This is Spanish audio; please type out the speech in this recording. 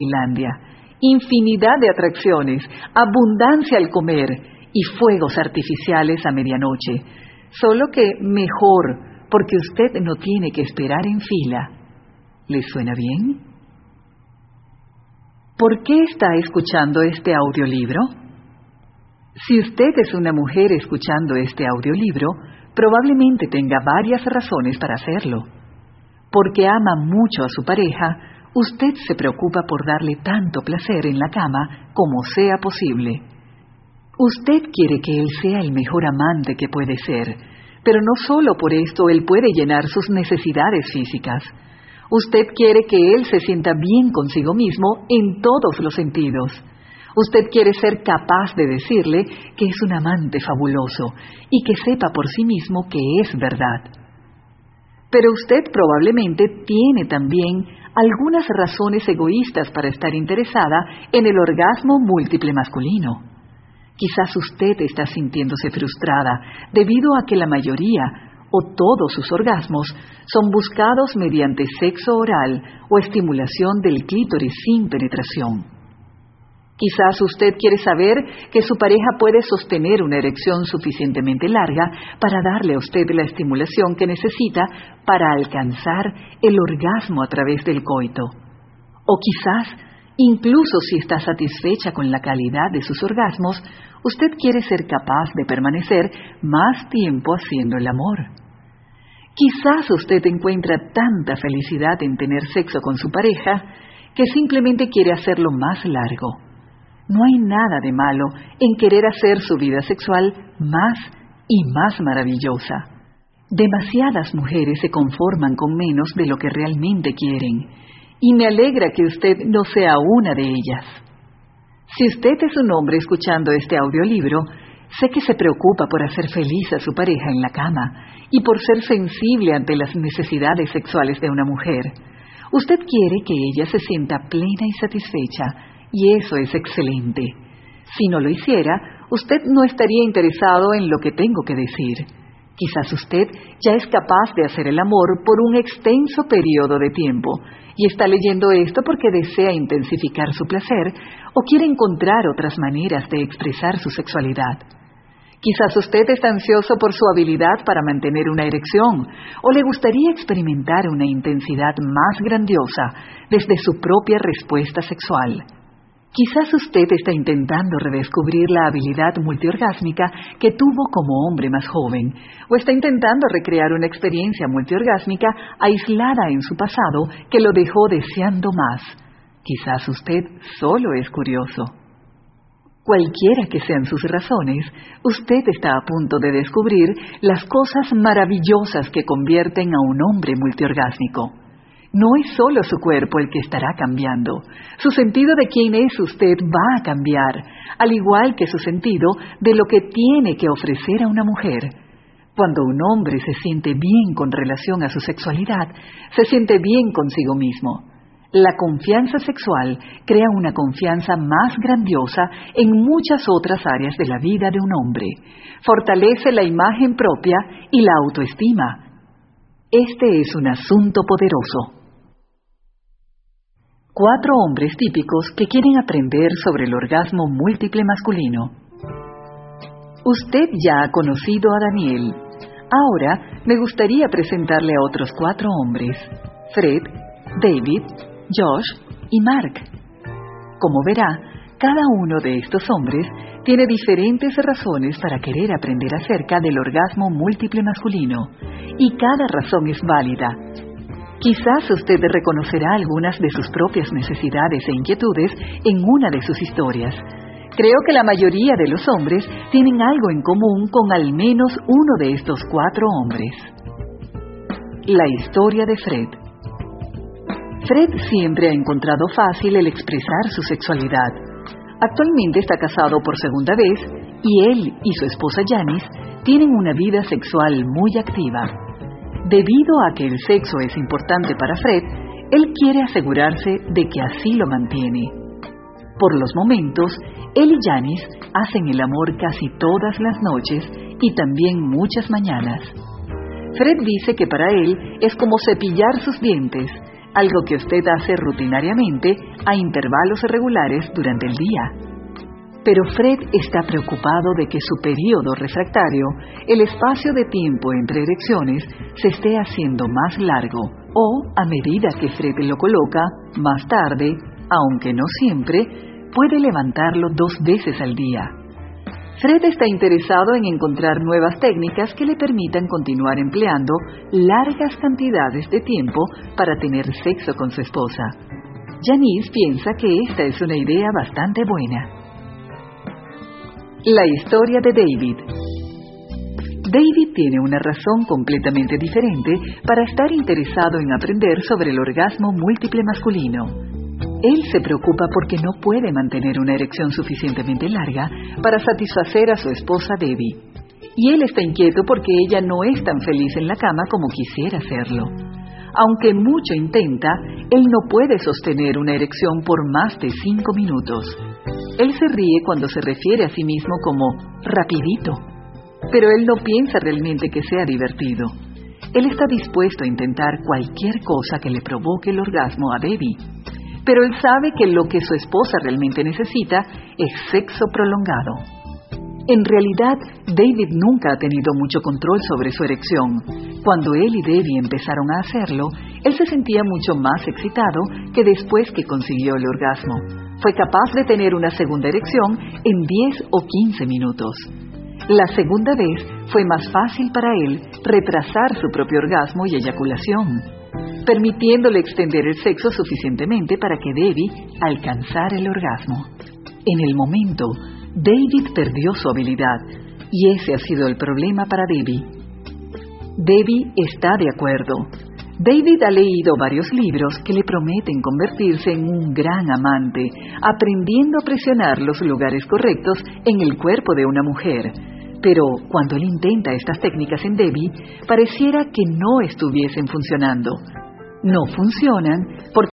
Finlandia. Infinidad de atracciones, abundancia al comer y fuegos artificiales a medianoche. Solo que mejor, porque usted no tiene que esperar en fila. ¿Le suena bien? ¿Por qué está escuchando este audiolibro? Si usted es una mujer escuchando este audiolibro, probablemente tenga varias razones para hacerlo. Porque ama mucho a su pareja, usted se preocupa por darle tanto placer en la cama como sea posible. Usted quiere que él sea el mejor amante que puede ser, pero no solo por esto él puede llenar sus necesidades físicas. Usted quiere que él se sienta bien consigo mismo en todos los sentidos. Usted quiere ser capaz de decirle que es un amante fabuloso y que sepa por sí mismo que es verdad. Pero usted probablemente tiene también algunas razones egoístas para estar interesada en el orgasmo múltiple masculino. Quizás usted está sintiéndose frustrada debido a que la mayoría o todos sus orgasmos son buscados mediante sexo oral o estimulación del clítoris sin penetración. Quizás usted quiere saber que su pareja puede sostener una erección suficientemente larga para darle a usted la estimulación que necesita para alcanzar el orgasmo a través del coito. O quizás, incluso si está satisfecha con la calidad de sus orgasmos, usted quiere ser capaz de permanecer más tiempo haciendo el amor. Quizás usted encuentra tanta felicidad en tener sexo con su pareja que simplemente quiere hacerlo más largo no hay nada de malo en querer hacer su vida sexual más y más maravillosa. Demasiadas mujeres se conforman con menos de lo que realmente quieren, y me alegra que usted no sea una de ellas. Si usted es un hombre escuchando este audiolibro, sé que se preocupa por hacer feliz a su pareja en la cama y por ser sensible ante las necesidades sexuales de una mujer. Usted quiere que ella se sienta plena y satisfecha y eso es excelente. Si no lo hiciera, usted no estaría interesado en lo que tengo que decir. Quizás usted ya es capaz de hacer el amor por un extenso periodo de tiempo y está leyendo esto porque desea intensificar su placer o quiere encontrar otras maneras de expresar su sexualidad. Quizás usted está ansioso por su habilidad para mantener una erección o le gustaría experimentar una intensidad más grandiosa desde su propia respuesta sexual. Quizás usted está intentando redescubrir la habilidad multiorgásmica que tuvo como hombre más joven, o está intentando recrear una experiencia multiorgásmica aislada en su pasado que lo dejó deseando más. Quizás usted solo es curioso. Cualquiera que sean sus razones, usted está a punto de descubrir las cosas maravillosas que convierten a un hombre multiorgásmico. No es solo su cuerpo el que estará cambiando. Su sentido de quién es usted va a cambiar, al igual que su sentido de lo que tiene que ofrecer a una mujer. Cuando un hombre se siente bien con relación a su sexualidad, se siente bien consigo mismo. La confianza sexual crea una confianza más grandiosa en muchas otras áreas de la vida de un hombre. Fortalece la imagen propia y la autoestima. Este es un asunto poderoso. Cuatro hombres típicos que quieren aprender sobre el orgasmo múltiple masculino. Usted ya ha conocido a Daniel. Ahora me gustaría presentarle a otros cuatro hombres, Fred, David, Josh y Mark. Como verá, cada uno de estos hombres tiene diferentes razones para querer aprender acerca del orgasmo múltiple masculino, y cada razón es válida, Quizás usted reconocerá algunas de sus propias necesidades e inquietudes en una de sus historias. Creo que la mayoría de los hombres tienen algo en común con al menos uno de estos cuatro hombres. La historia de Fred. Fred siempre ha encontrado fácil el expresar su sexualidad. Actualmente está casado por segunda vez y él y su esposa Janice tienen una vida sexual muy activa. Debido a que el sexo es importante para Fred, él quiere asegurarse de que así lo mantiene. Por los momentos, él y Janice hacen el amor casi todas las noches y también muchas mañanas. Fred dice que para él es como cepillar sus dientes, algo que usted hace rutinariamente a intervalos irregulares durante el día. Pero Fred está preocupado de que su periodo refractario, el espacio de tiempo entre erecciones, se esté haciendo más largo o, a medida que Fred lo coloca, más tarde, aunque no siempre, puede levantarlo dos veces al día. Fred está interesado en encontrar nuevas técnicas que le permitan continuar empleando largas cantidades de tiempo para tener sexo con su esposa. Janice piensa que esta es una idea bastante buena. La historia de David. David tiene una razón completamente diferente para estar interesado en aprender sobre el orgasmo múltiple masculino. Él se preocupa porque no puede mantener una erección suficientemente larga para satisfacer a su esposa Debbie. Y él está inquieto porque ella no es tan feliz en la cama como quisiera serlo. Aunque mucho intenta, él no puede sostener una erección por más de cinco minutos. Él se ríe cuando se refiere a sí mismo como rapidito, pero él no piensa realmente que sea divertido. Él está dispuesto a intentar cualquier cosa que le provoque el orgasmo a Debbie, pero él sabe que lo que su esposa realmente necesita es sexo prolongado. En realidad, David nunca ha tenido mucho control sobre su erección. Cuando él y Debbie empezaron a hacerlo, él se sentía mucho más excitado que después que consiguió el orgasmo fue capaz de tener una segunda erección en 10 o 15 minutos. La segunda vez fue más fácil para él retrasar su propio orgasmo y eyaculación, permitiéndole extender el sexo suficientemente para que Debbie alcanzara el orgasmo. En el momento, David perdió su habilidad y ese ha sido el problema para Debbie. Debbie está de acuerdo. David ha leído varios libros que le prometen convertirse en un gran amante, aprendiendo a presionar los lugares correctos en el cuerpo de una mujer. Pero cuando él intenta estas técnicas en Debbie, pareciera que no estuviesen funcionando. No funcionan porque